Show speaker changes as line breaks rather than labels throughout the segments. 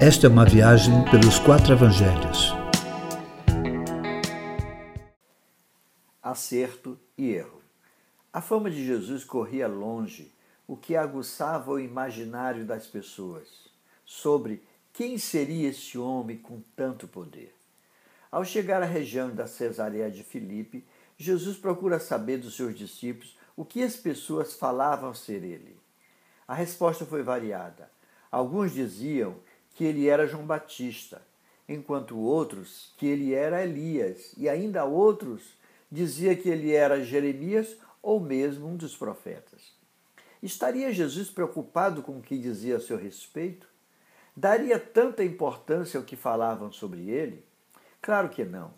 Esta é uma viagem pelos quatro evangelhos.
Acerto e erro. A fama de Jesus corria longe, o que aguçava o imaginário das pessoas sobre quem seria esse homem com tanto poder. Ao chegar à região da Cesareia de Filipe, Jesus procura saber dos seus discípulos o que as pessoas falavam ser ele. A resposta foi variada. Alguns diziam que ele era João Batista, enquanto outros que ele era Elias, e ainda outros dizia que ele era Jeremias ou mesmo um dos profetas. Estaria Jesus preocupado com o que dizia a seu respeito? Daria tanta importância ao que falavam sobre ele? Claro que não,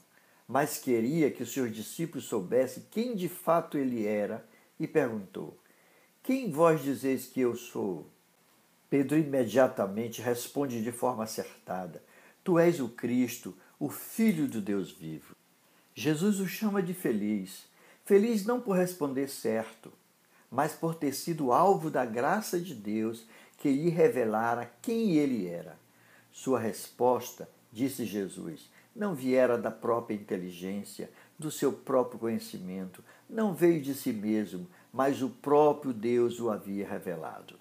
mas queria que os seus discípulos soubessem quem de fato ele era e perguntou: Quem vós dizeis que eu sou? Pedro imediatamente responde de forma acertada: Tu és o Cristo, o Filho do Deus vivo. Jesus o chama de feliz. Feliz não por responder certo, mas por ter sido alvo da graça de Deus que lhe revelara quem ele era. Sua resposta, disse Jesus, não viera da própria inteligência, do seu próprio conhecimento, não veio de si mesmo, mas o próprio Deus o havia revelado.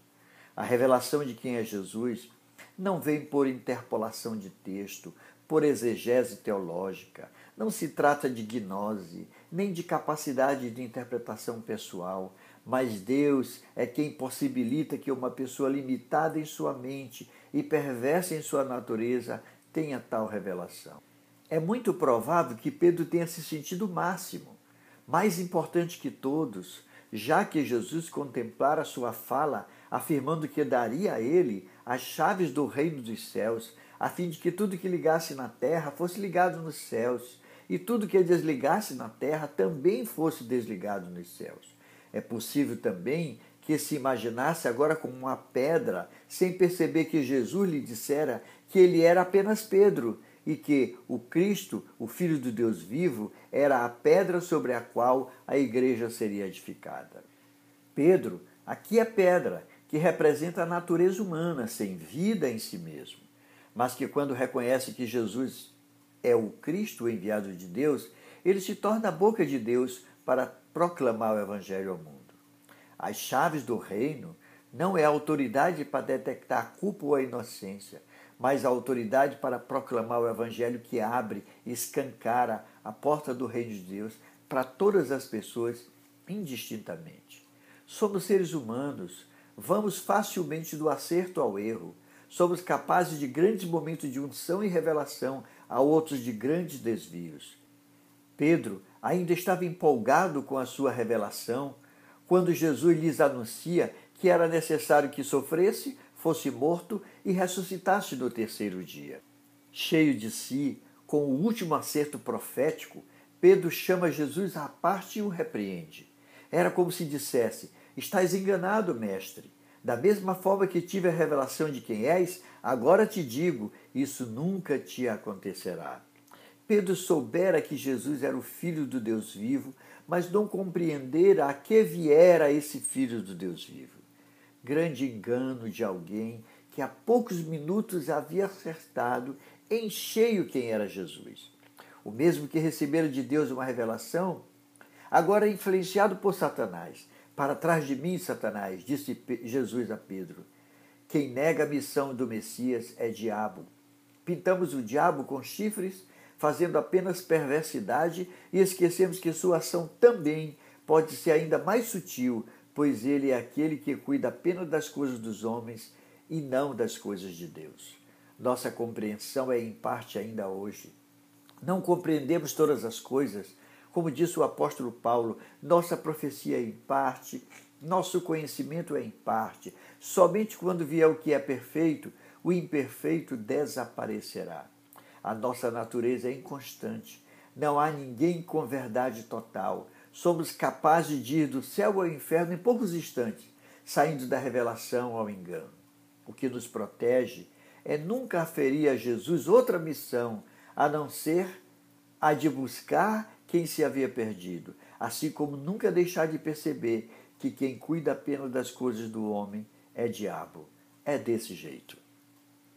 A revelação de quem é Jesus não vem por interpolação de texto, por exegese teológica. Não se trata de gnose, nem de capacidade de interpretação pessoal, mas Deus é quem possibilita que uma pessoa limitada em sua mente e perversa em sua natureza tenha tal revelação. É muito provável que Pedro tenha se sentido máximo, mais importante que todos, já que Jesus contemplara sua fala afirmando que daria a ele as chaves do reino dos céus, a fim de que tudo que ligasse na terra fosse ligado nos céus, e tudo que desligasse na terra também fosse desligado nos céus. É possível também que se imaginasse agora como uma pedra, sem perceber que Jesus lhe dissera que ele era apenas Pedro e que o Cristo, o Filho do Deus vivo, era a pedra sobre a qual a igreja seria edificada. Pedro, aqui é pedra, que representa a natureza humana, sem vida em si mesmo, mas que quando reconhece que Jesus é o Cristo enviado de Deus, ele se torna a boca de Deus para proclamar o Evangelho ao mundo. As chaves do reino não é a autoridade para detectar a culpa ou a inocência, mas a autoridade para proclamar o Evangelho que abre e escancara a porta do Reino de Deus para todas as pessoas indistintamente. Somos seres humanos, vamos facilmente do acerto ao erro, somos capazes de grandes momentos de unção e revelação, a outros de grandes desvios. Pedro ainda estava empolgado com a sua revelação quando Jesus lhes anuncia que era necessário que sofresse fosse morto e ressuscitasse no terceiro dia. Cheio de si, com o último acerto profético, Pedro chama Jesus à parte e o repreende. Era como se dissesse: Estás enganado, mestre. Da mesma forma que tive a revelação de quem és, agora te digo: isso nunca te acontecerá. Pedro soubera que Jesus era o Filho do Deus vivo, mas não compreendera a que viera esse Filho do Deus vivo grande engano de alguém que há poucos minutos havia acertado em cheio quem era Jesus. O mesmo que recebera de Deus uma revelação, agora é influenciado por Satanás. Para trás de mim, Satanás, disse Jesus a Pedro. Quem nega a missão do Messias é diabo. Pintamos o diabo com chifres, fazendo apenas perversidade e esquecemos que sua ação também pode ser ainda mais sutil, pois ele é aquele que cuida apenas das coisas dos homens e não das coisas de Deus. Nossa compreensão é em parte ainda hoje. Não compreendemos todas as coisas, como disse o apóstolo Paulo, nossa profecia é em parte, nosso conhecimento é em parte. Somente quando vier o que é perfeito, o imperfeito desaparecerá. A nossa natureza é inconstante. Não há ninguém com verdade total somos capazes de ir do céu ao inferno em poucos instantes, saindo da revelação ao engano. O que nos protege é nunca aferir a Jesus outra missão a não ser a de buscar quem se havia perdido, assim como nunca deixar de perceber que quem cuida apenas das coisas do homem é diabo. É desse jeito.